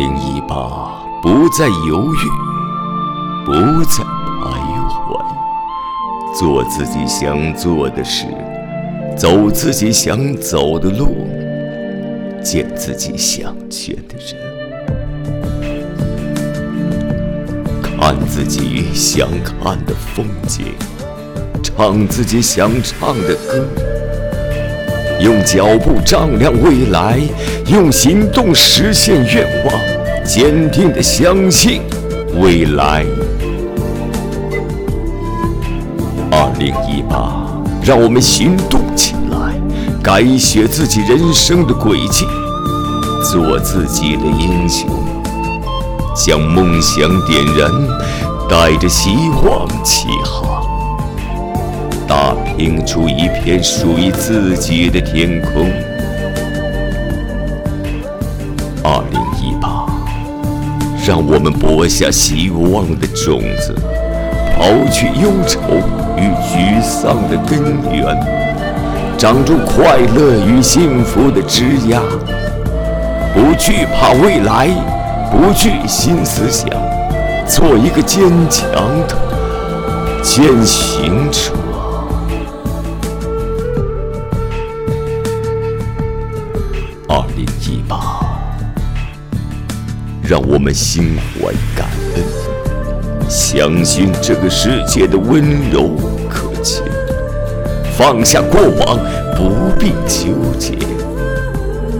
零一八，不再犹豫，不再徘徊，做自己想做的事，走自己想走的路，见自己想见的人，看自己想看的风景，唱自己想唱的歌。用脚步丈量未来，用行动实现愿望，坚定地相信未来。二零一八，让我们行动起来，改写自己人生的轨迹，做自己的英雄，将梦想点燃，带着希望起航。打拼出一片属于自己的天空。二零一八，让我们播下希望的种子，刨去忧愁与沮丧的根源，长出快乐与幸福的枝桠。不惧怕未来，不惧新思想，做一个坚强的践行者。二零一八，让我们心怀感恩，相信这个世界的温柔可亲，放下过往，不必纠结，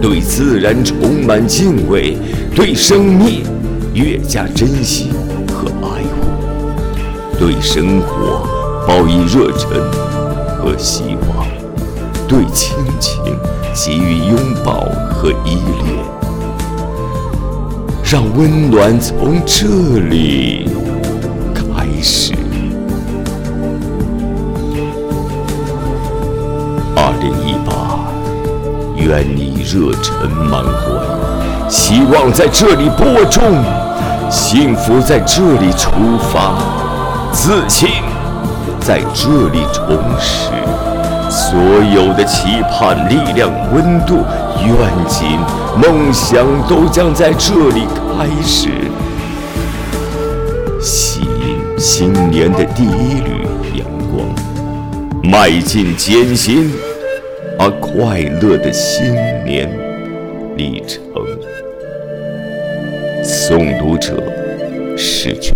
对自然充满敬畏，对生命越加珍惜和爱护，对生活报以热忱和希望，对亲情。给予拥抱和依恋，让温暖从这里开始。二零一八，愿你热忱满怀，希望在这里播种，幸福在这里出发，自信在这里重拾。所有的期盼、力量、温度、愿景、梦想，都将在这里开始。吸引新年的第一缕阳光，迈进艰辛而快乐的新年历程。诵读者：诗君。